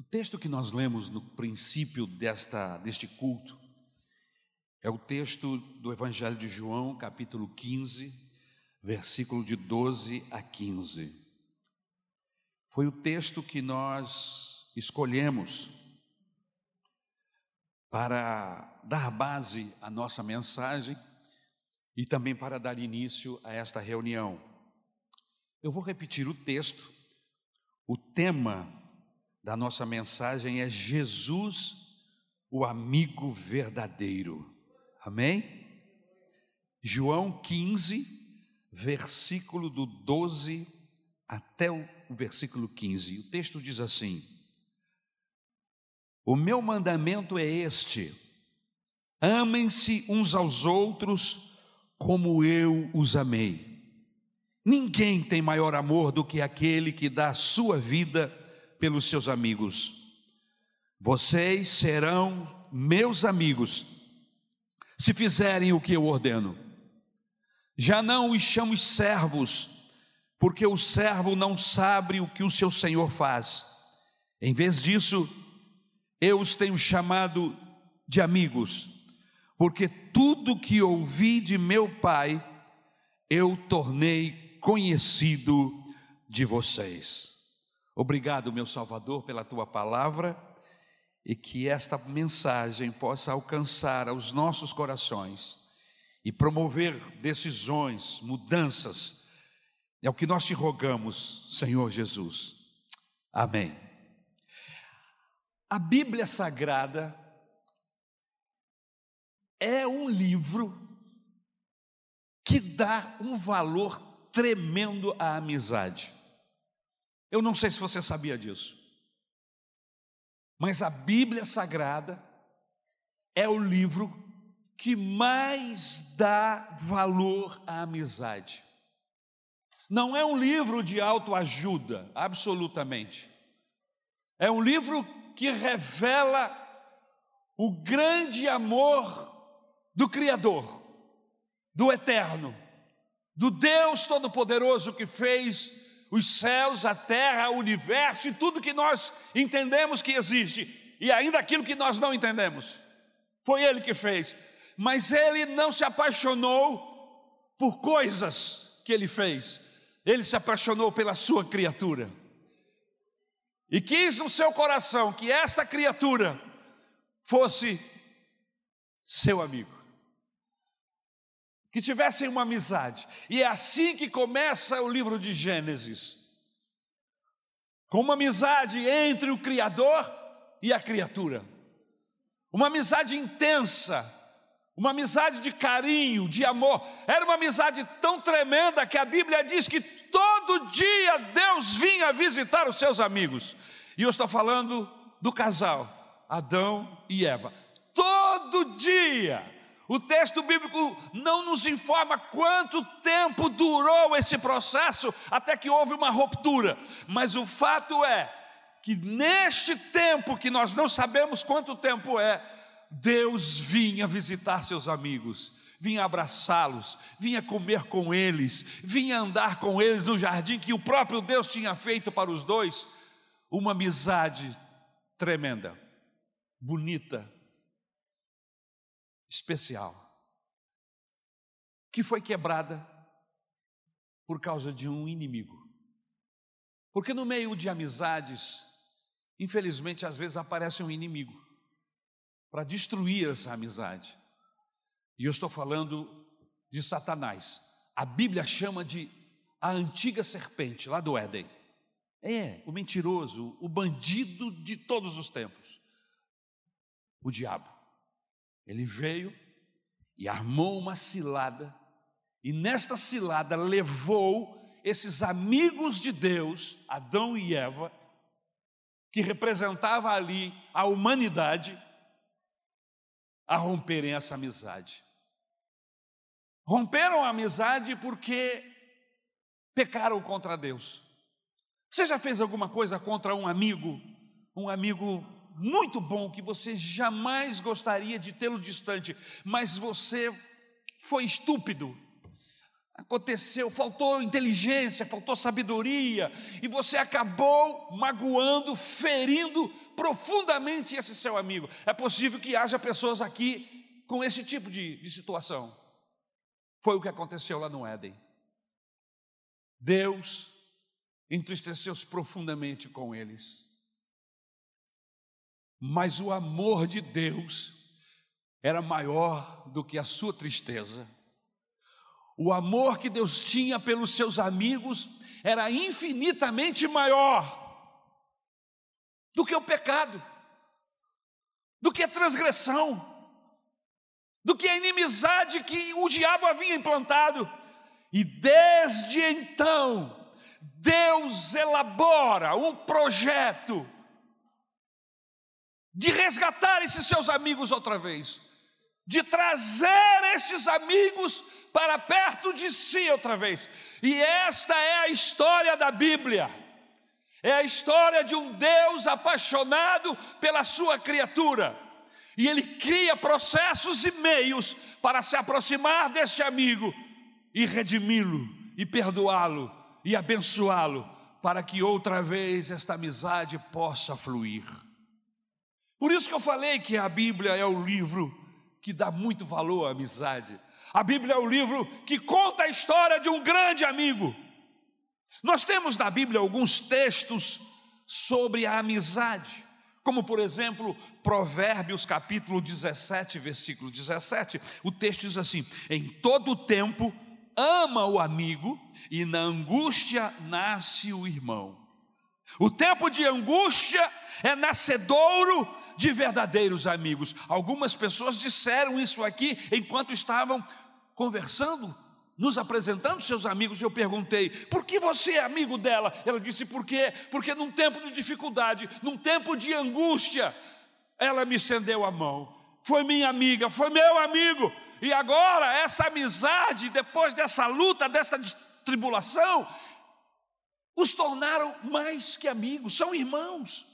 O texto que nós lemos no princípio desta, deste culto é o texto do Evangelho de João, capítulo 15, versículo de 12 a 15. Foi o texto que nós escolhemos para dar base à nossa mensagem e também para dar início a esta reunião. Eu vou repetir o texto. O tema da nossa mensagem é Jesus, o amigo verdadeiro. Amém? João 15, versículo do 12 até o versículo 15. O texto diz assim: O meu mandamento é este: amem-se uns aos outros como eu os amei. Ninguém tem maior amor do que aquele que dá a sua vida pelos seus amigos. Vocês serão meus amigos se fizerem o que eu ordeno. Já não os chamo servos, porque o servo não sabe o que o seu senhor faz. Em vez disso, eu os tenho chamado de amigos, porque tudo que ouvi de meu pai, eu tornei conhecido de vocês. Obrigado, meu Salvador, pela tua palavra e que esta mensagem possa alcançar aos nossos corações e promover decisões, mudanças. É o que nós te rogamos, Senhor Jesus. Amém. A Bíblia Sagrada é um livro que dá um valor tremendo à amizade. Eu não sei se você sabia disso. Mas a Bíblia Sagrada é o livro que mais dá valor à amizade. Não é um livro de autoajuda, absolutamente. É um livro que revela o grande amor do Criador, do Eterno, do Deus Todo-Poderoso que fez os céus, a terra, o universo e tudo que nós entendemos que existe, e ainda aquilo que nós não entendemos. Foi Ele que fez, mas Ele não se apaixonou por coisas que Ele fez, Ele se apaixonou pela Sua criatura. E quis no seu coração que esta criatura fosse seu amigo que tivessem uma amizade. E é assim que começa o livro de Gênesis. Com uma amizade entre o Criador e a criatura. Uma amizade intensa, uma amizade de carinho, de amor. Era uma amizade tão tremenda que a Bíblia diz que todo dia Deus vinha visitar os seus amigos. E eu estou falando do casal, Adão e Eva. Todo dia o texto bíblico não nos informa quanto tempo durou esse processo até que houve uma ruptura, mas o fato é que neste tempo, que nós não sabemos quanto tempo é, Deus vinha visitar seus amigos, vinha abraçá-los, vinha comer com eles, vinha andar com eles no jardim que o próprio Deus tinha feito para os dois, uma amizade tremenda, bonita, especial, que foi quebrada por causa de um inimigo. Porque no meio de amizades, infelizmente, às vezes aparece um inimigo para destruir essa amizade. E eu estou falando de Satanás. A Bíblia chama de a antiga serpente lá do Éden. É, o mentiroso, o bandido de todos os tempos. O diabo. Ele veio e armou uma cilada, e nesta cilada levou esses amigos de Deus, Adão e Eva, que representava ali a humanidade, a romperem essa amizade. Romperam a amizade porque pecaram contra Deus. Você já fez alguma coisa contra um amigo, um amigo muito bom que você jamais gostaria de tê-lo distante, mas você foi estúpido. aconteceu, faltou inteligência, faltou sabedoria, e você acabou magoando, ferindo profundamente esse seu amigo. É possível que haja pessoas aqui com esse tipo de, de situação. Foi o que aconteceu lá no Éden. Deus entristeceu-se profundamente com eles. Mas o amor de Deus era maior do que a sua tristeza. O amor que Deus tinha pelos seus amigos era infinitamente maior do que o pecado, do que a transgressão, do que a inimizade que o diabo havia implantado. E desde então, Deus elabora um projeto de resgatar esses seus amigos outra vez, de trazer estes amigos para perto de si outra vez. E esta é a história da Bíblia. É a história de um Deus apaixonado pela sua criatura. E ele cria processos e meios para se aproximar deste amigo e redimi-lo e perdoá-lo e abençoá-lo para que outra vez esta amizade possa fluir. Por isso que eu falei que a Bíblia é o livro que dá muito valor à amizade. A Bíblia é o livro que conta a história de um grande amigo. Nós temos na Bíblia alguns textos sobre a amizade, como por exemplo, Provérbios capítulo 17, versículo 17. O texto diz assim: Em todo tempo ama o amigo, e na angústia nasce o irmão. O tempo de angústia é nascedouro de verdadeiros amigos. Algumas pessoas disseram isso aqui enquanto estavam conversando, nos apresentando seus amigos. Eu perguntei: por que você é amigo dela? Ela disse: por quê? Porque num tempo de dificuldade, num tempo de angústia, ela me estendeu a mão. Foi minha amiga, foi meu amigo. E agora, essa amizade, depois dessa luta, dessa tribulação, os tornaram mais que amigos, são irmãos.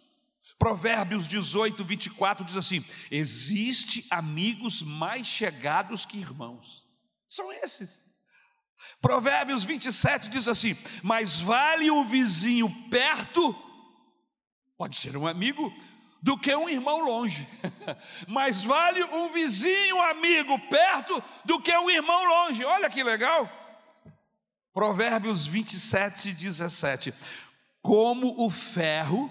Provérbios 18, 24 diz assim: Existe amigos mais chegados que irmãos. São esses. Provérbios 27 diz assim: Mais vale o vizinho perto, pode ser um amigo, do que um irmão longe. Mais vale um vizinho amigo perto do que um irmão longe. Olha que legal. Provérbios 27, 17: Como o ferro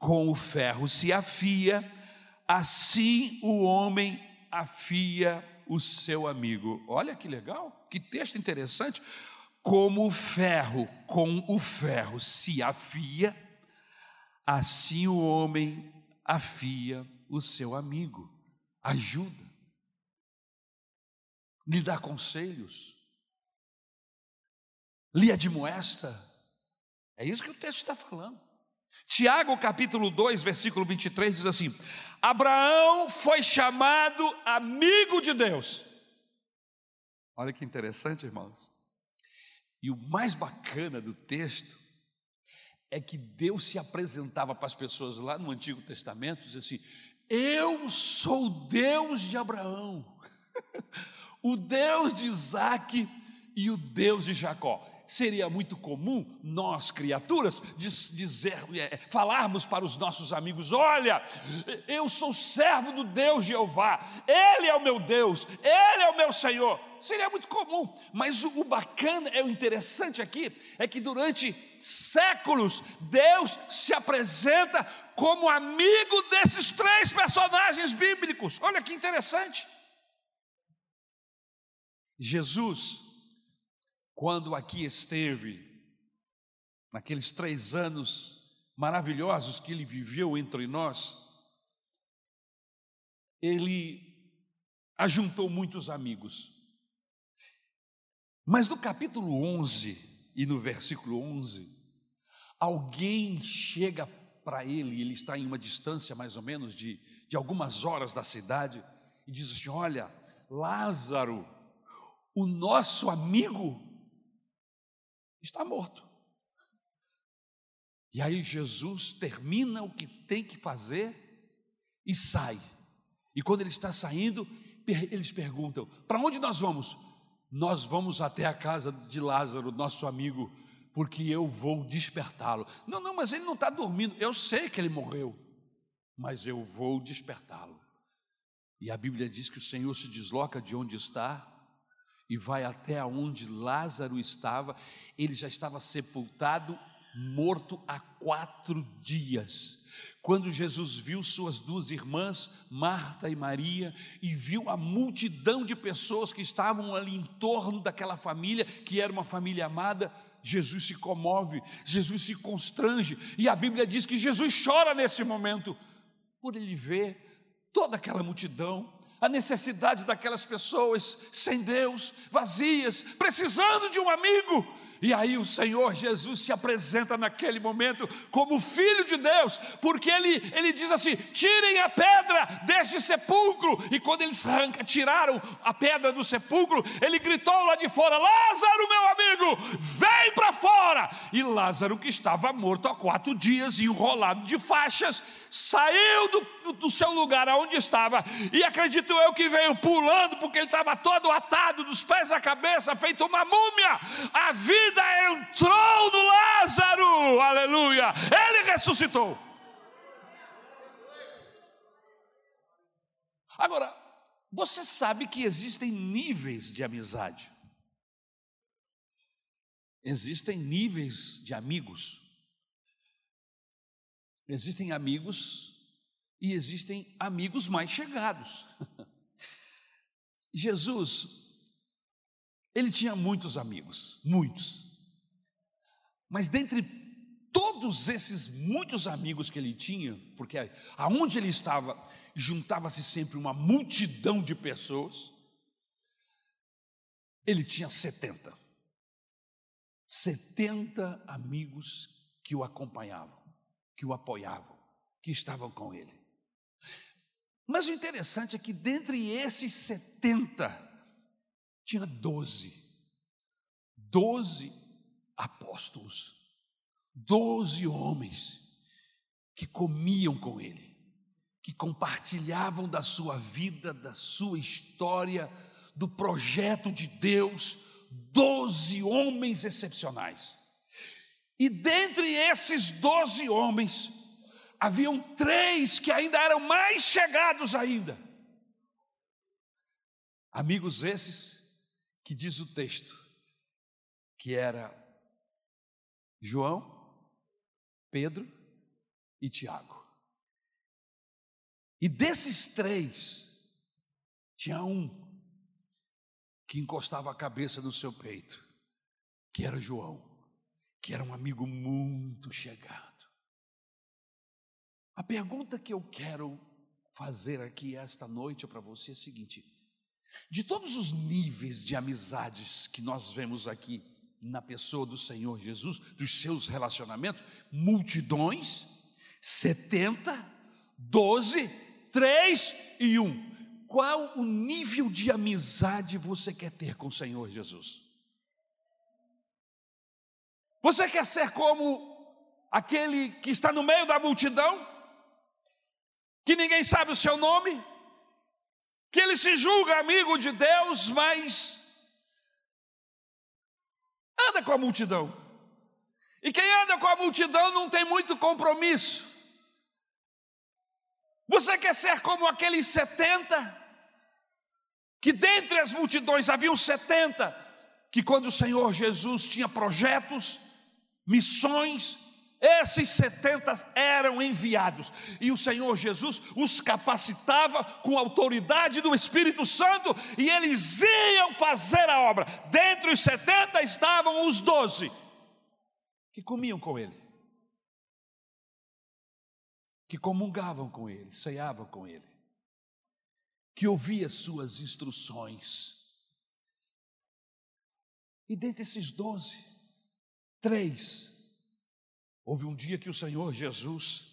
com o ferro se afia, assim o homem afia o seu amigo. Olha que legal, que texto interessante. Como o ferro com o ferro se afia, assim o homem afia o seu amigo. Ajuda, lhe dá conselhos, lhe admoesta. É isso que o texto está falando. Tiago capítulo 2, versículo 23 diz assim: Abraão foi chamado amigo de Deus. Olha que interessante, irmãos. E o mais bacana do texto é que Deus se apresentava para as pessoas lá no Antigo Testamento, diz assim: Eu sou o Deus de Abraão, o Deus de Isaac e o Deus de Jacó seria muito comum nós, criaturas, dizer, é, falarmos para os nossos amigos: Olha, eu sou servo do Deus Jeová, Ele é o meu Deus, Ele é o meu Senhor. Seria muito comum, mas o, o bacana, é o interessante aqui, é que durante séculos Deus se apresenta como amigo desses três personagens bíblicos. Olha que interessante. Jesus quando aqui esteve, naqueles três anos maravilhosos que ele viveu entre nós, ele ajuntou muitos amigos. Mas no capítulo 11 e no versículo 11, alguém chega para ele, ele está em uma distância mais ou menos de, de algumas horas da cidade, e diz assim: Olha, Lázaro, o nosso amigo, está morto. E aí Jesus termina o que tem que fazer e sai. E quando ele está saindo, eles perguntam: para onde nós vamos? Nós vamos até a casa de Lázaro, nosso amigo, porque eu vou despertá-lo. Não, não, mas ele não está dormindo. Eu sei que ele morreu, mas eu vou despertá-lo. E a Bíblia diz que o Senhor se desloca de onde está e vai até onde Lázaro estava. Ele já estava sepultado, morto há quatro dias. Quando Jesus viu suas duas irmãs, Marta e Maria, e viu a multidão de pessoas que estavam ali em torno daquela família, que era uma família amada, Jesus se comove, Jesus se constrange, e a Bíblia diz que Jesus chora nesse momento, por ele ver toda aquela multidão, a necessidade daquelas pessoas sem Deus, vazias, precisando de um amigo, e aí o Senhor Jesus se apresenta naquele momento como Filho de Deus, porque ele, ele diz assim: tirem a pedra deste sepulcro. E quando eles arranca, tiraram a pedra do sepulcro, ele gritou lá de fora: Lázaro, meu amigo, vem para fora. E Lázaro, que estava morto há quatro dias, enrolado de faixas, saiu do, do, seu lugar aonde estava, e acredito eu que veio pulando, porque ele estava todo atado, dos pés à cabeça, feito uma múmia. A vida entrou no Lázaro, aleluia, ele ressuscitou. Agora, você sabe que existem níveis de amizade, existem níveis de amigos, existem amigos e existem amigos mais chegados. Jesus ele tinha muitos amigos, muitos. Mas dentre todos esses muitos amigos que ele tinha, porque aonde ele estava, juntava-se sempre uma multidão de pessoas, ele tinha 70. 70 amigos que o acompanhavam, que o apoiavam, que estavam com ele. Mas o interessante é que dentre esses 70, tinha doze, doze apóstolos, doze homens que comiam com ele, que compartilhavam da sua vida, da sua história, do projeto de Deus, doze homens excepcionais. E dentre esses doze homens, haviam três que ainda eram mais chegados ainda. Amigos esses que diz o texto que era João, Pedro e Tiago. E desses três, tinha um que encostava a cabeça no seu peito, que era João, que era um amigo muito chegado. A pergunta que eu quero fazer aqui esta noite para você é a seguinte: de todos os níveis de amizades que nós vemos aqui na pessoa do Senhor Jesus, dos seus relacionamentos, multidões, 70, 12, 3 e 1. Qual o nível de amizade você quer ter com o Senhor Jesus? Você quer ser como aquele que está no meio da multidão, que ninguém sabe o seu nome, que ele se julga amigo de Deus, mas anda com a multidão. E quem anda com a multidão não tem muito compromisso. Você quer ser como aqueles 70, que dentre as multidões haviam 70, que quando o Senhor Jesus tinha projetos, missões, esses 70 eram enviados e o Senhor Jesus os capacitava com a autoridade do Espírito Santo e eles iam fazer a obra. Dentre os 70 estavam os 12 que comiam com ele, que comungavam com ele, ceavam com ele, que ouvia suas instruções. E dentre esses doze, três Houve um dia que o Senhor Jesus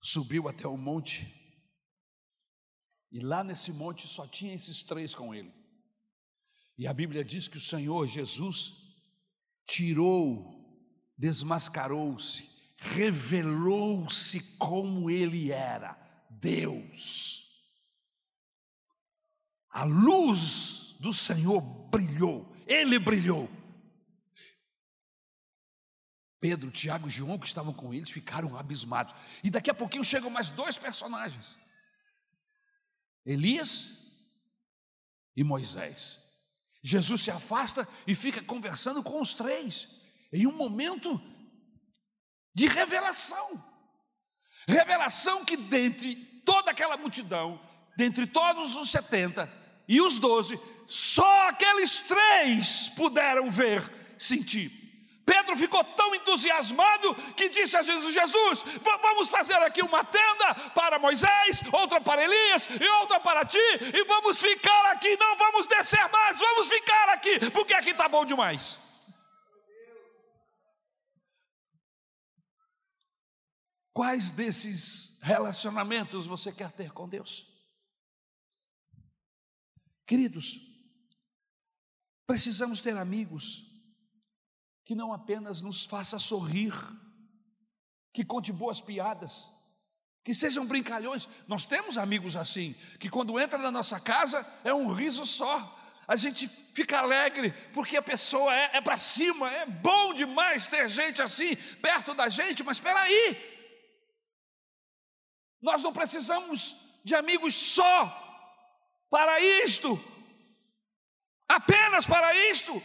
subiu até o monte, e lá nesse monte só tinha esses três com ele. E a Bíblia diz que o Senhor Jesus tirou, desmascarou-se, revelou-se como ele era, Deus. A luz do Senhor brilhou ele brilhou. Pedro, Tiago e João, que estavam com eles, ficaram abismados. E daqui a pouquinho chegam mais dois personagens: Elias e Moisés. Jesus se afasta e fica conversando com os três, em um momento de revelação. Revelação que dentre toda aquela multidão, dentre todos os setenta e os doze, só aqueles três puderam ver, sentir. Pedro ficou tão entusiasmado que disse a Jesus: Jesus, vamos fazer aqui uma tenda para Moisés, outra para Elias e outra para ti, e vamos ficar aqui, não vamos descer mais, vamos ficar aqui, porque aqui está bom demais. Quais desses relacionamentos você quer ter com Deus? Queridos, precisamos ter amigos que não apenas nos faça sorrir, que conte boas piadas, que sejam brincalhões. Nós temos amigos assim, que quando entra na nossa casa é um riso só. A gente fica alegre porque a pessoa é, é para cima, é bom demais ter gente assim perto da gente, mas espera aí, nós não precisamos de amigos só para isto, apenas para isto,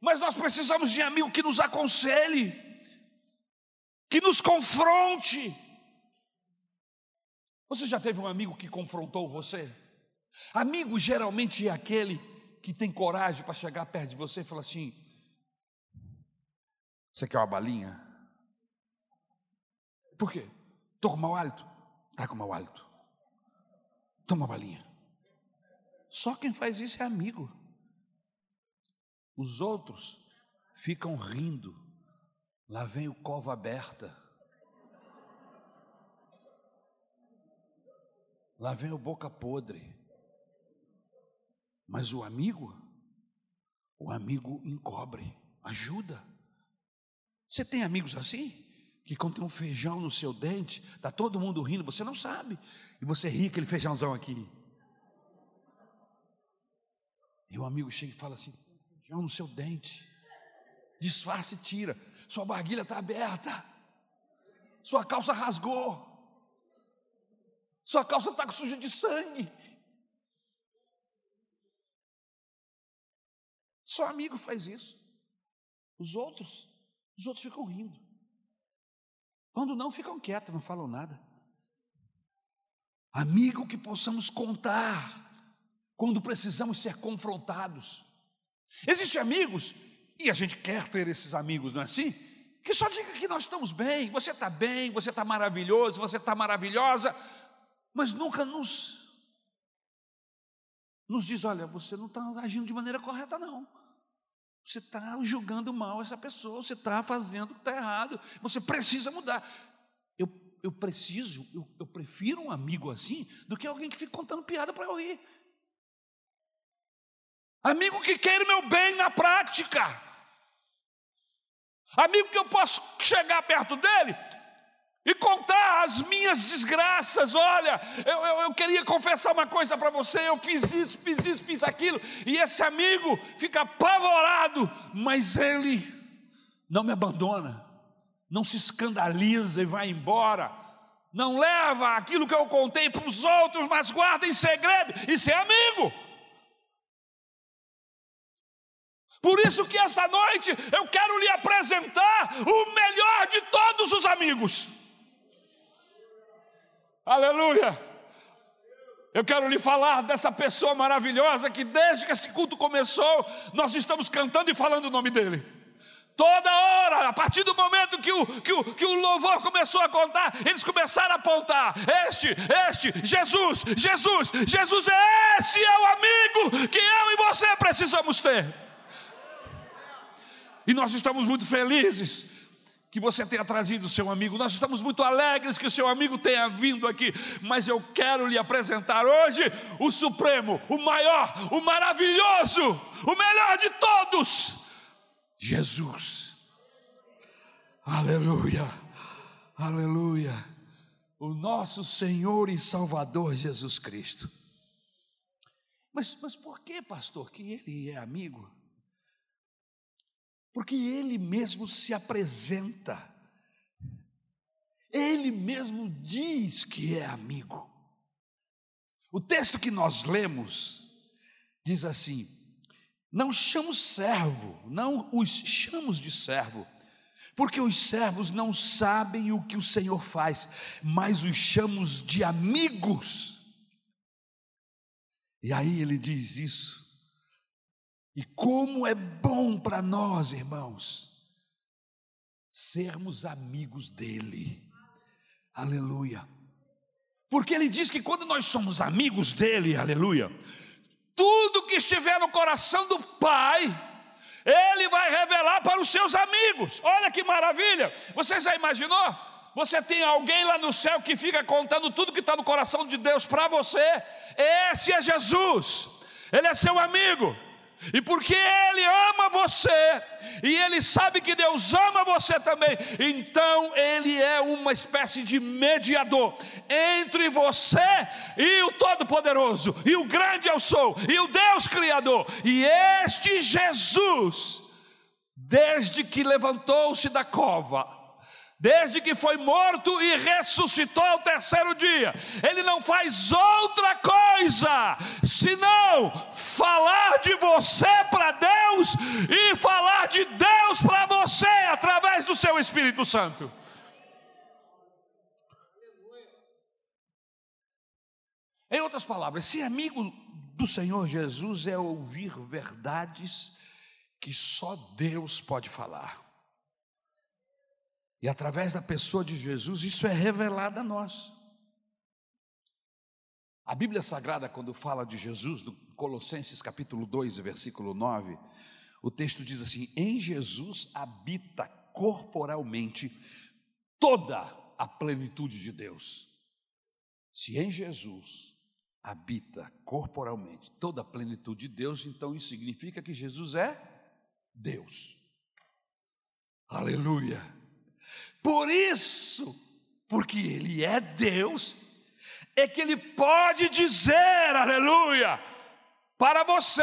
mas nós precisamos de amigo que nos aconselhe, que nos confronte. Você já teve um amigo que confrontou você? Amigo geralmente é aquele que tem coragem para chegar perto de você e falar assim: Você quer uma balinha? Por quê? Estou com mau hálito? Está com mau hálito. Toma uma balinha. Só quem faz isso é amigo. Os outros ficam rindo. Lá vem o cova aberta. Lá vem o boca podre. Mas o amigo, o amigo encobre, ajuda. Você tem amigos assim? que quando tem um feijão no seu dente, está todo mundo rindo, você não sabe, e você ri aquele feijãozão aqui. E o amigo chega e fala assim: feijão no seu dente, disfarce e tira, sua barguilha está aberta, sua calça rasgou, sua calça está suja de sangue. Só amigo faz isso. Os outros, os outros ficam rindo. Quando não, ficam quietos, não falam nada. Amigo que possamos contar quando precisamos ser confrontados. Existem amigos, e a gente quer ter esses amigos, não é assim? Que só diga que nós estamos bem, você está bem, você está maravilhoso, você está maravilhosa, mas nunca nos, nos diz: olha, você não está agindo de maneira correta, não. Você está julgando mal essa pessoa, você está fazendo o que está errado, você precisa mudar. Eu, eu preciso, eu, eu prefiro um amigo assim do que alguém que fica contando piada para eu rir. Amigo que queira o meu bem na prática. Amigo que eu posso chegar perto dele e contar as minhas desgraças. Olha, eu, eu, eu queria confessar uma coisa para você: eu fiz isso, fiz isso, fiz aquilo, e esse amigo fica apavorado, mas ele não me abandona, não se escandaliza e vai embora. Não leva aquilo que eu contei para os outros, mas guarda em segredo. Isso é amigo. Por isso que esta noite eu quero lhe apresentar o melhor de todos os amigos. Aleluia! Eu quero lhe falar dessa pessoa maravilhosa que desde que esse culto começou, nós estamos cantando e falando o nome dele. Toda hora, a partir do momento que o, que, o, que o louvor começou a contar, eles começaram a apontar: Este, este, Jesus, Jesus, Jesus, esse é o amigo que eu e você precisamos ter. E nós estamos muito felizes que você tenha trazido o seu amigo. Nós estamos muito alegres que o seu amigo tenha vindo aqui, mas eu quero lhe apresentar hoje o supremo, o maior, o maravilhoso, o melhor de todos, Jesus. Aleluia. Aleluia. O nosso Senhor e Salvador Jesus Cristo. Mas, mas por que, pastor, que ele é amigo? Porque ele mesmo se apresenta, ele mesmo diz que é amigo. O texto que nós lemos diz assim: não chamo servo, não os chamamos de servo, porque os servos não sabem o que o Senhor faz, mas os chamamos de amigos. E aí ele diz isso. E como é bom para nós, irmãos, sermos amigos dele. Aleluia. Porque ele diz que quando nós somos amigos dele, aleluia, tudo que estiver no coração do Pai, ele vai revelar para os seus amigos. Olha que maravilha! Você já imaginou? Você tem alguém lá no céu que fica contando tudo que está no coração de Deus para você. Esse é Jesus, ele é seu amigo. E porque Ele ama você, e Ele sabe que Deus ama você também, então Ele é uma espécie de mediador entre você e o Todo-Poderoso, e o grande eu sou, e o Deus Criador. E este Jesus, desde que levantou-se da cova, desde que foi morto e ressuscitou ao terceiro dia, ele não faz outra coisa senão falar de você para Deus e falar de Deus para você através do seu Espírito Santo. Em outras palavras, ser amigo do Senhor Jesus é ouvir verdades que só Deus pode falar. E através da pessoa de Jesus, isso é revelado a nós. A Bíblia Sagrada, quando fala de Jesus, no Colossenses capítulo 2, versículo 9, o texto diz assim: Em Jesus habita corporalmente toda a plenitude de Deus. Se em Jesus habita corporalmente toda a plenitude de Deus, então isso significa que Jesus é Deus. Aleluia. Por isso, porque Ele é Deus, é que Ele pode dizer, aleluia, para você,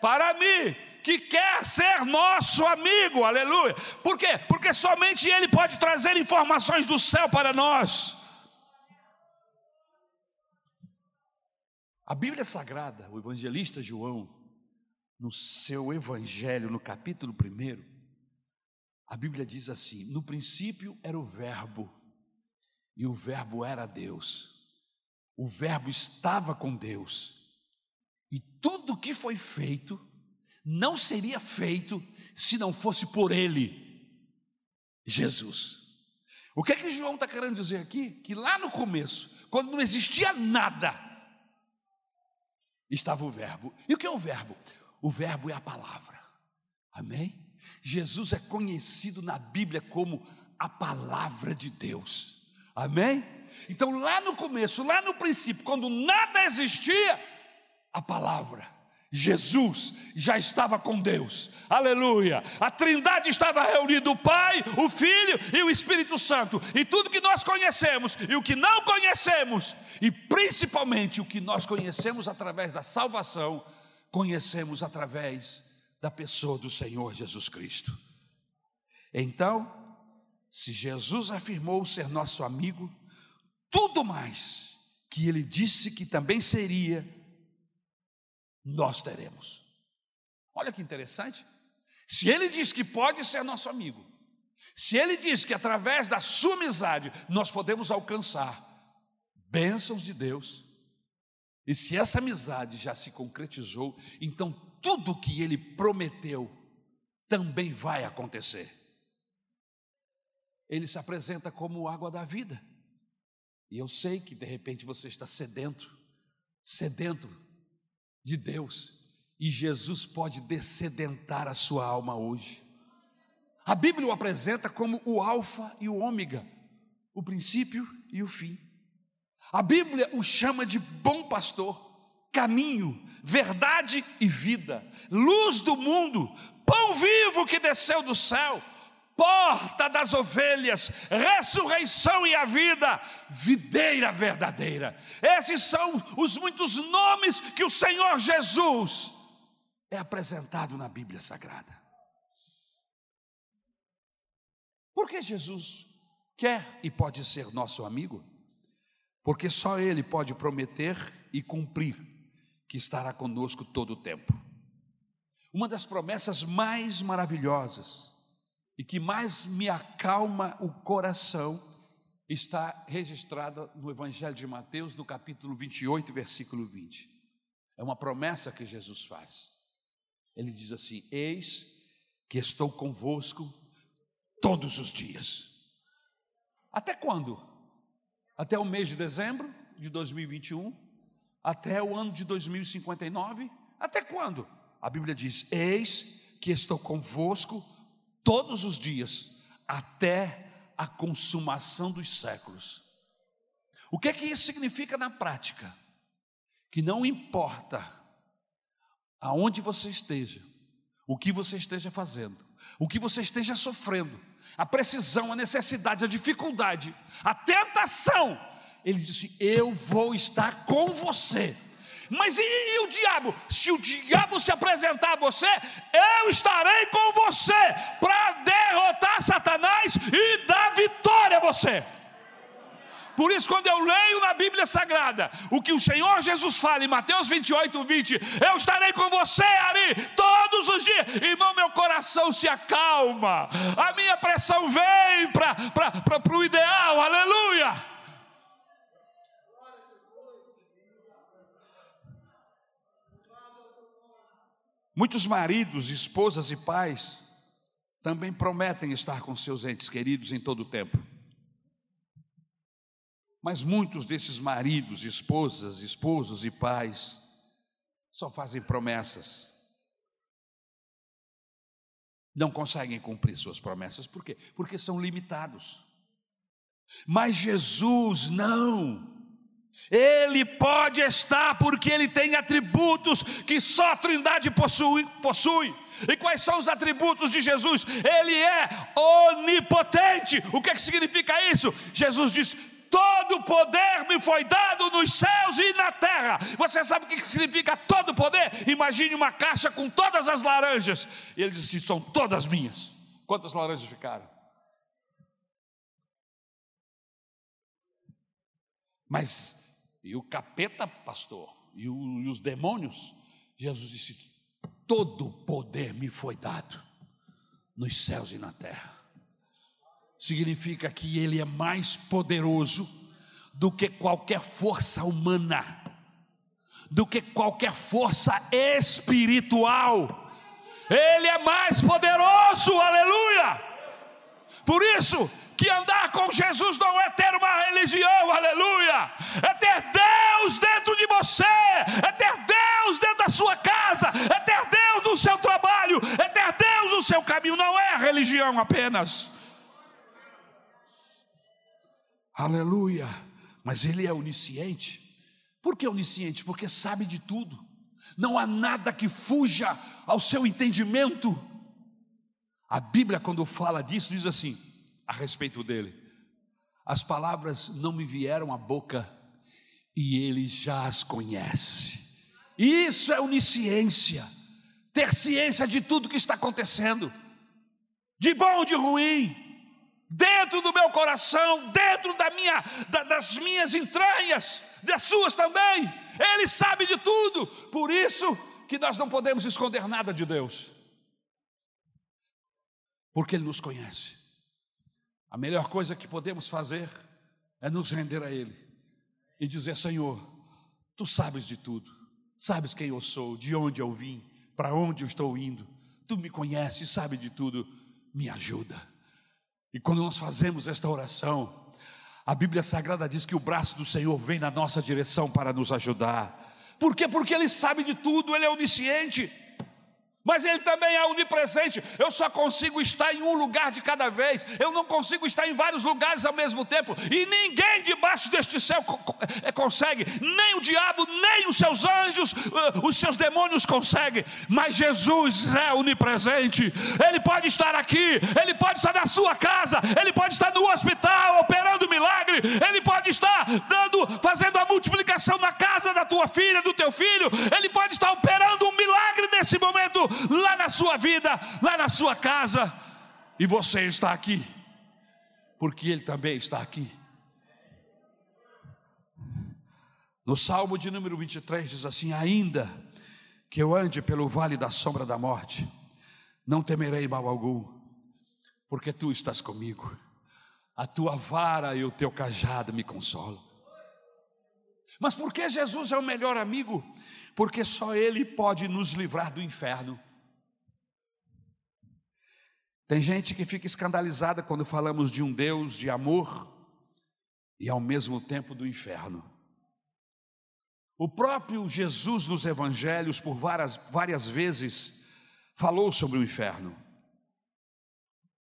para mim, que quer ser nosso amigo, aleluia. Por quê? Porque somente Ele pode trazer informações do céu para nós. A Bíblia Sagrada, o evangelista João, no seu evangelho, no capítulo 1, a Bíblia diz assim: no princípio era o Verbo, e o Verbo era Deus, o Verbo estava com Deus, e tudo que foi feito não seria feito se não fosse por Ele, Jesus. O que é que João está querendo dizer aqui? Que lá no começo, quando não existia nada, estava o Verbo. E o que é o Verbo? O Verbo é a palavra. Amém? Jesus é conhecido na Bíblia como a palavra de Deus. Amém? Então, lá no começo, lá no princípio, quando nada existia, a palavra, Jesus já estava com Deus, aleluia. A Trindade estava reunida: o Pai, o Filho e o Espírito Santo, e tudo que nós conhecemos e o que não conhecemos, e principalmente o que nós conhecemos através da salvação, conhecemos através da pessoa do Senhor Jesus Cristo. Então, se Jesus afirmou ser nosso amigo, tudo mais que ele disse que também seria, nós teremos. Olha que interessante. Se ele diz que pode ser nosso amigo, se ele diz que através da sua amizade nós podemos alcançar bênçãos de Deus, e se essa amizade já se concretizou, então tudo que ele prometeu também vai acontecer. Ele se apresenta como água da vida. E eu sei que de repente você está sedento, sedento de Deus, e Jesus pode descedentar a sua alma hoje. A Bíblia o apresenta como o Alfa e o Ômega, o princípio e o fim. A Bíblia o chama de bom pastor, caminho, verdade e vida, luz do mundo, pão vivo que desceu do céu, porta das ovelhas, ressurreição e a vida, videira verdadeira. Esses são os muitos nomes que o Senhor Jesus é apresentado na Bíblia Sagrada. Por que Jesus quer e pode ser nosso amigo? Porque só Ele pode prometer e cumprir que estará conosco todo o tempo. Uma das promessas mais maravilhosas e que mais me acalma o coração está registrada no Evangelho de Mateus, no capítulo 28, versículo 20. É uma promessa que Jesus faz. Ele diz assim: Eis que estou convosco todos os dias. Até quando? Até o mês de dezembro de 2021? Até o ano de 2059? Até quando? A Bíblia diz: Eis que estou convosco todos os dias, até a consumação dos séculos. O que é que isso significa na prática? Que não importa aonde você esteja, o que você esteja fazendo, o que você esteja sofrendo, a precisão, a necessidade, a dificuldade, a tentação, ele disse: Eu vou estar com você mas e, e, o diabo? Se o diabo se apresentar a você, eu estarei com você para derrotar Satanás e dar vitória a você. Por isso, quando eu leio na Bíblia Sagrada o que o Senhor Jesus fala em Mateus 28, 20, eu estarei com você, Ari, todos os dias. Irmão, meu coração se acalma, a minha pressão vem para o ideal, aleluia. Muitos maridos, esposas e pais também prometem estar com seus entes queridos em todo o tempo. Mas muitos desses maridos, esposas, esposos e pais só fazem promessas. Não conseguem cumprir suas promessas, por quê? Porque são limitados. Mas Jesus não. Ele pode estar porque ele tem atributos que só a Trindade possui, possui. E quais são os atributos de Jesus? Ele é onipotente. O que, é que significa isso? Jesus diz: Todo poder me foi dado nos céus e na terra. Você sabe o que significa todo poder? Imagine uma caixa com todas as laranjas. E ele disse: São todas minhas. Quantas laranjas ficaram? Mas e o capeta, pastor, e, o, e os demônios, Jesus disse: Todo poder me foi dado nos céus e na terra. Significa que Ele é mais poderoso do que qualquer força humana, do que qualquer força espiritual. Ele é mais poderoso, aleluia. Por isso, que andar com Jesus não é ter uma religião, aleluia, é ter Deus dentro de você, é ter Deus dentro da sua casa, é ter Deus no seu trabalho, é ter Deus no seu caminho, não é religião apenas. Aleluia, mas Ele é onisciente. Por que onisciente? Porque sabe de tudo, não há nada que fuja ao seu entendimento. A Bíblia, quando fala disso, diz assim: a respeito dele. As palavras não me vieram à boca e ele já as conhece. Isso é onisciência, ter ciência de tudo que está acontecendo, de bom ou de ruim, dentro do meu coração, dentro da minha, da, das minhas entranhas, das suas também. Ele sabe de tudo, por isso que nós não podemos esconder nada de Deus, porque Ele nos conhece. A melhor coisa que podemos fazer é nos render a Ele e dizer: Senhor, tu sabes de tudo, sabes quem eu sou, de onde eu vim, para onde eu estou indo, tu me conheces, sabe de tudo, me ajuda. E quando nós fazemos esta oração, a Bíblia Sagrada diz que o braço do Senhor vem na nossa direção para nos ajudar. Por quê? Porque Ele sabe de tudo, Ele é onisciente mas Ele também é onipresente. Eu só consigo estar em um lugar de cada vez, eu não consigo estar em vários lugares ao mesmo tempo, e ninguém debaixo deste céu eh, consegue, nem o diabo, nem os seus anjos, eh, os seus demônios conseguem, mas Jesus é onipresente, Ele pode estar aqui, Ele pode estar na sua casa, Ele pode estar no hospital operando milagre, Ele pode estar dando, fazendo a multiplicação na casa da tua filha, do teu filho, Ele pode estar operando um milagre nesse momento lá na sua vida, lá na sua casa, e você está aqui. porque Ele também está aqui. No Salmo de número 23 diz assim: Ainda que eu ande pelo vale da sombra da morte, não temerei mal algum, porque tu estás comigo, a tua vara e o teu cajado me consolam. Mas por que Jesus é o melhor amigo? Porque só Ele pode nos livrar do inferno. Tem gente que fica escandalizada quando falamos de um Deus de amor e ao mesmo tempo do inferno. O próprio Jesus nos evangelhos, por várias, várias vezes, falou sobre o inferno.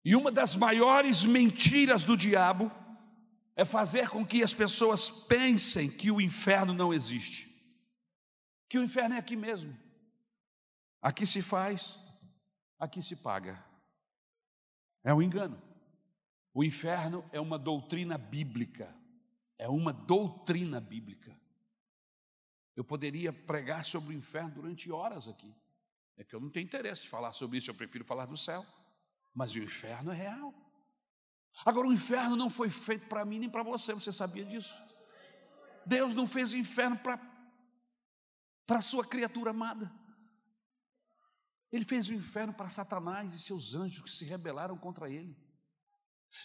E uma das maiores mentiras do diabo é fazer com que as pessoas pensem que o inferno não existe, que o inferno é aqui mesmo. Aqui se faz, aqui se paga. É um engano. O inferno é uma doutrina bíblica, é uma doutrina bíblica. Eu poderia pregar sobre o inferno durante horas aqui. É que eu não tenho interesse de falar sobre isso, eu prefiro falar do céu. Mas o inferno é real. Agora, o inferno não foi feito para mim nem para você, você sabia disso? Deus não fez o inferno para a sua criatura amada. Ele fez o inferno para Satanás e seus anjos que se rebelaram contra ele.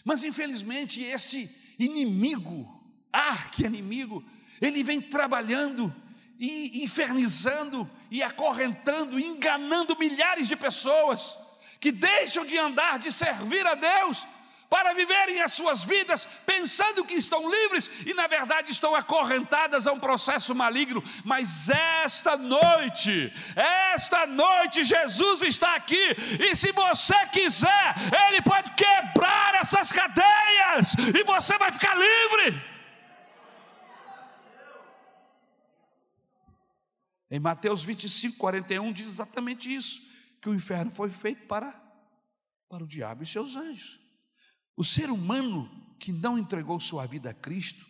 Mas infelizmente esse inimigo, arqui-inimigo, ele vem trabalhando e infernizando e acorrentando, enganando milhares de pessoas que deixam de andar, de servir a Deus, para viverem as suas vidas pensando que estão livres e na verdade estão acorrentadas a um processo maligno. Mas esta noite, esta noite Jesus está aqui e se você quiser, ele pode quebrar essas cadeias e você vai ficar livre. Em Mateus 25, 41 diz exatamente isso: que o inferno foi feito para, para o diabo e seus anjos. O ser humano que não entregou sua vida a Cristo,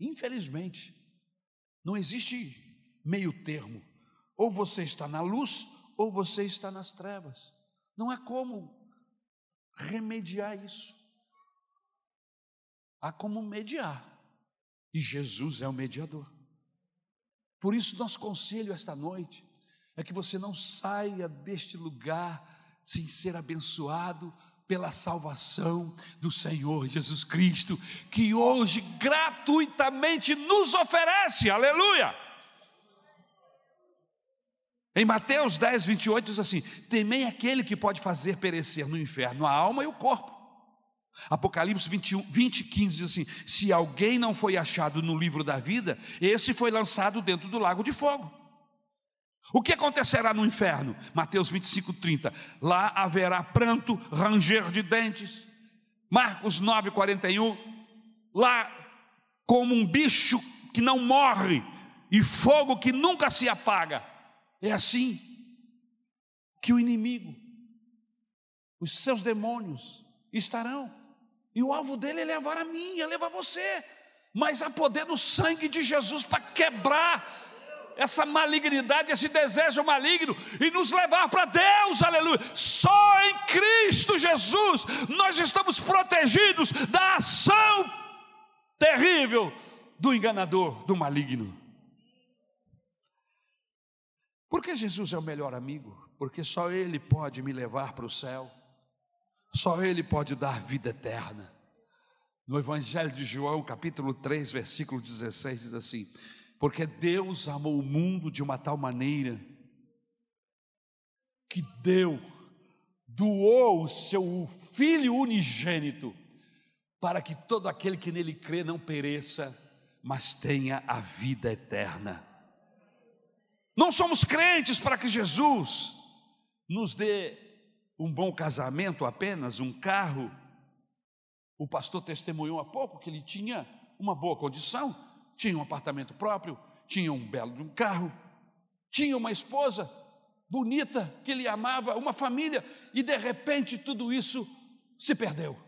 infelizmente, não existe meio termo. Ou você está na luz, ou você está nas trevas. Não há como remediar isso. Há como mediar. E Jesus é o mediador. Por isso, nosso conselho esta noite é que você não saia deste lugar sem ser abençoado pela salvação do Senhor Jesus Cristo, que hoje gratuitamente nos oferece, aleluia. Em Mateus 10, 28 diz assim: Temei aquele que pode fazer perecer no inferno a alma e o corpo. Apocalipse 21, 20, 15 diz assim: Se alguém não foi achado no livro da vida, esse foi lançado dentro do lago de fogo. O que acontecerá no inferno? Mateus 25, 30. Lá haverá pranto, ranger de dentes. Marcos 9, 41. Lá, como um bicho que não morre e fogo que nunca se apaga. É assim que o inimigo, os seus demônios estarão e o alvo dele é levar a mim, é levar você. Mas há poder no sangue de Jesus para quebrar essa malignidade, esse desejo maligno e nos levar para Deus, aleluia. Só em Cristo Jesus nós estamos protegidos da ação terrível do enganador, do maligno. Porque Jesus é o melhor amigo? Porque só Ele pode me levar para o céu. Só Ele pode dar vida eterna. No Evangelho de João, capítulo 3, versículo 16, diz assim: Porque Deus amou o mundo de uma tal maneira que deu, doou o seu Filho unigênito, para que todo aquele que nele crê não pereça, mas tenha a vida eterna. Não somos crentes para que Jesus nos dê um bom casamento apenas, um carro. O pastor testemunhou há pouco que ele tinha uma boa condição, tinha um apartamento próprio, tinha um belo um carro, tinha uma esposa bonita que ele amava, uma família, e de repente tudo isso se perdeu.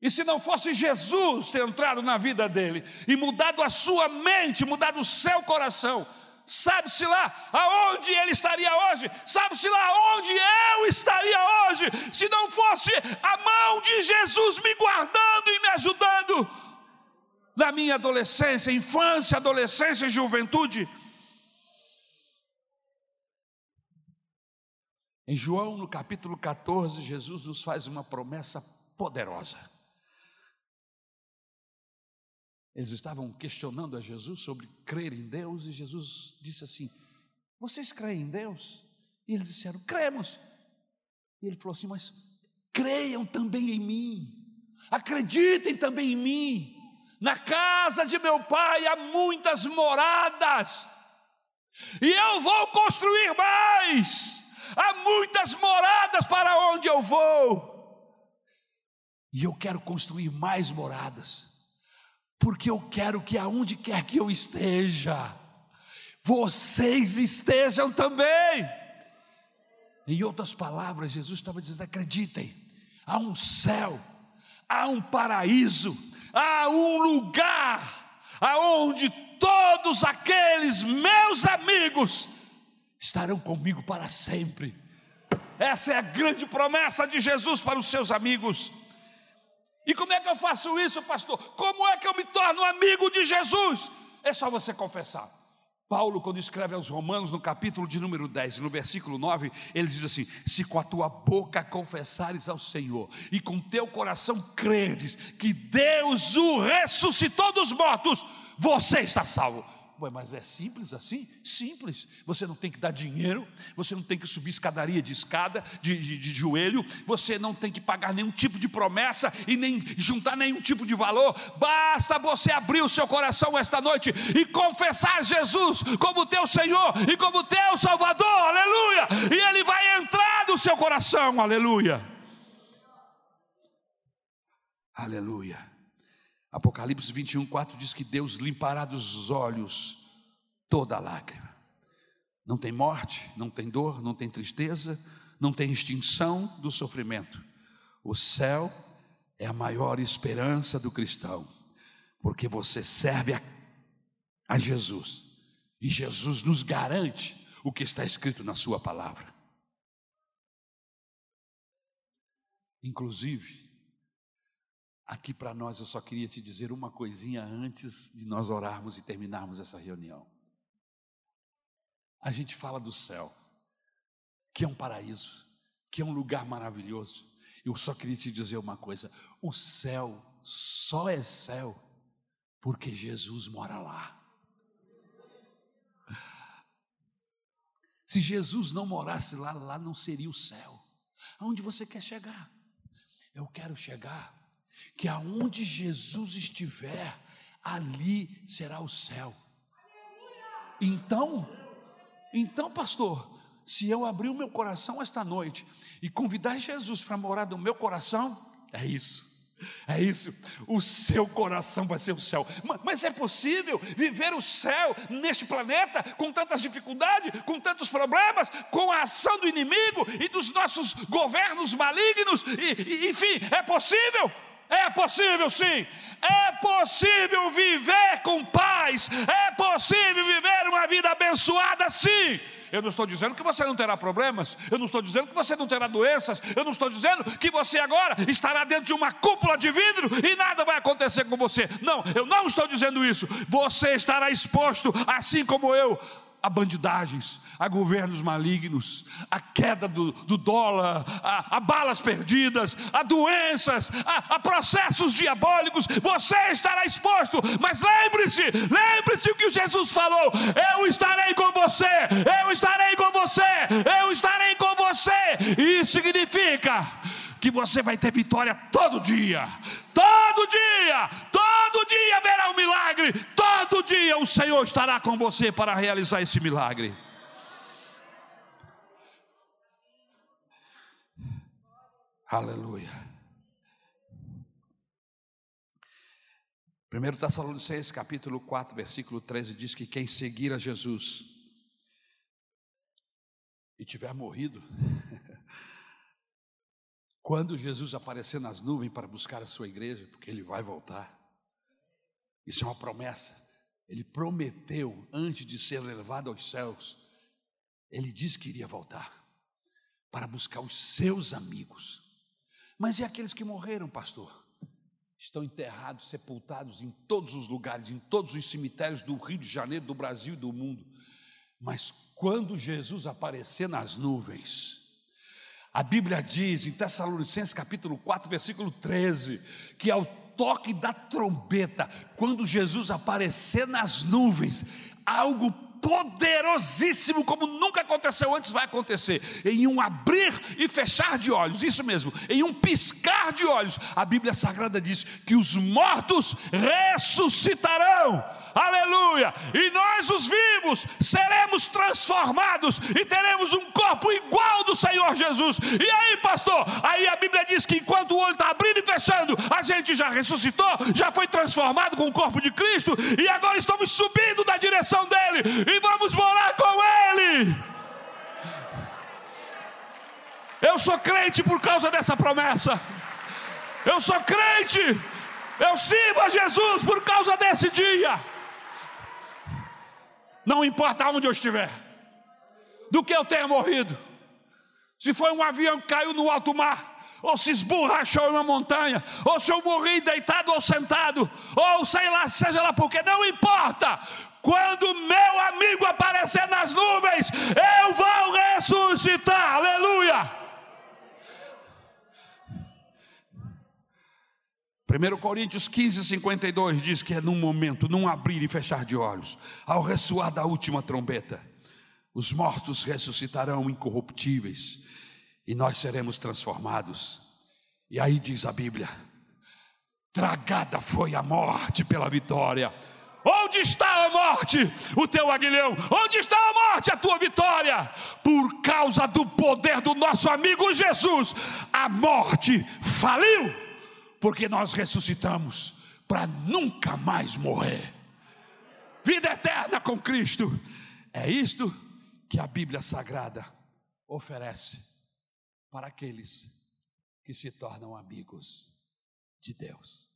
E se não fosse Jesus ter entrado na vida dele e mudado a sua mente, mudado o seu coração, Sabe-se lá aonde ele estaria hoje? Sabe-se lá aonde eu estaria hoje? Se não fosse a mão de Jesus me guardando e me ajudando na minha adolescência, infância, adolescência e juventude. Em João, no capítulo 14, Jesus nos faz uma promessa poderosa. Eles estavam questionando a Jesus sobre crer em Deus, e Jesus disse assim: Vocês creem em Deus? E eles disseram: Cremos. E ele falou assim: Mas creiam também em mim, acreditem também em mim. Na casa de meu pai há muitas moradas, e eu vou construir mais. Há muitas moradas para onde eu vou. E eu quero construir mais moradas porque eu quero que aonde quer que eu esteja, vocês estejam também. Em outras palavras, Jesus estava dizendo: acreditem, há um céu, há um paraíso, há um lugar aonde todos aqueles meus amigos estarão comigo para sempre. Essa é a grande promessa de Jesus para os seus amigos. E como é que eu faço isso, pastor? Como é que eu me torno amigo de Jesus? É só você confessar. Paulo, quando escreve aos Romanos, no capítulo de número 10, no versículo 9, ele diz assim: Se com a tua boca confessares ao Senhor e com teu coração creres que Deus o ressuscitou dos mortos, você está salvo. Ué, mas é simples assim? Simples. Você não tem que dar dinheiro, você não tem que subir escadaria de escada, de, de, de, joelho, você não tem que pagar nenhum tipo de promessa e nem juntar nenhum tipo de valor. Basta você abrir o seu coração esta noite e confessar Jesus como teu Senhor e como teu Salvador, aleluia! E Ele vai entrar no seu coração, aleluia. Aleluia. Apocalipse 21, 4 diz que Deus limpará dos olhos toda lágrima. Não tem morte, não tem dor, não tem tristeza, não tem extinção do sofrimento. O céu é a maior esperança do cristão, porque você serve a, a Jesus e Jesus nos garante o que está escrito na Sua palavra. Inclusive, Aqui para nós eu só queria te dizer uma coisinha antes de nós orarmos e terminarmos essa reunião. A gente fala do céu, que é um paraíso, que é um lugar maravilhoso. Eu só queria te dizer uma coisa: o céu só é céu porque Jesus mora lá. Se Jesus não morasse lá, lá não seria o céu. Aonde você quer chegar? Eu quero chegar que aonde Jesus estiver, ali será o céu. Então, então, pastor, se eu abrir o meu coração esta noite e convidar Jesus para morar no meu coração, é isso. É isso, o seu coração vai ser o céu. Mas é possível viver o céu neste planeta com tantas dificuldades, com tantos problemas, com a ação do inimigo e dos nossos governos malignos, e, e, enfim, é possível. É possível sim, é possível viver com paz, é possível viver uma vida abençoada sim. Eu não estou dizendo que você não terá problemas, eu não estou dizendo que você não terá doenças, eu não estou dizendo que você agora estará dentro de uma cúpula de vidro e nada vai acontecer com você. Não, eu não estou dizendo isso. Você estará exposto, assim como eu, a bandidagens, a governos malignos, a queda do, do dólar, a, a, balas perdidas, a doenças, a, a, processos diabólicos, você estará exposto, mas lembre-se, lembre-se o que Jesus falou: eu estarei com você, eu estarei com você, eu estarei com você, isso significa que você vai ter vitória todo dia, todo dia, todo dia verá um milagre, todo dia o Senhor estará com você para realizar esse milagre. Aleluia. 1 Tessalonicenses capítulo 4, versículo 13 diz que quem seguir a Jesus e tiver morrido Quando Jesus aparecer nas nuvens para buscar a sua igreja, porque ele vai voltar, isso é uma promessa. Ele prometeu, antes de ser levado aos céus, ele disse que iria voltar para buscar os seus amigos. Mas e aqueles que morreram, pastor? Estão enterrados, sepultados em todos os lugares, em todos os cemitérios do Rio de Janeiro, do Brasil e do mundo. Mas quando Jesus aparecer nas nuvens, a Bíblia diz em Tessalonicenses capítulo 4, versículo 13, que ao toque da trombeta, quando Jesus aparecer nas nuvens, algo poderosíssimo, como nunca aconteceu antes, vai acontecer. Em um abrir e fechar de olhos, isso mesmo, em um piscar de olhos, a Bíblia Sagrada diz que os mortos ressuscitarão aleluia, e nós, os vivos, seremos transformados e teremos um corpo igual do Senhor Jesus. E aí, pastor? Aí a Bíblia diz que enquanto o olho está abrindo e fechando, a gente já ressuscitou, já foi transformado com o corpo de Cristo, e agora estamos subindo na direção dele e vamos morar com ele. Eu sou crente por causa dessa promessa. Eu sou crente. Eu sirvo a Jesus por causa desse dia não importa onde eu estiver, do que eu tenha morrido, se foi um avião que caiu no alto mar, ou se esborrachou em uma montanha, ou se eu morri deitado ou sentado, ou sei lá, seja lá porque, não importa, quando meu amigo aparecer nas nuvens, eu vou ressuscitar, aleluia. 1 Coríntios 15, 52 diz que é num momento, num abrir e fechar de olhos, ao ressoar da última trombeta, os mortos ressuscitarão incorruptíveis e nós seremos transformados. E aí diz a Bíblia: tragada foi a morte pela vitória. Onde está a morte, o teu aguilhão? Onde está a morte, a tua vitória? Por causa do poder do nosso amigo Jesus, a morte faliu porque nós ressuscitamos para nunca mais morrer. Vida eterna com Cristo. É isto que a Bíblia Sagrada oferece para aqueles que se tornam amigos de Deus.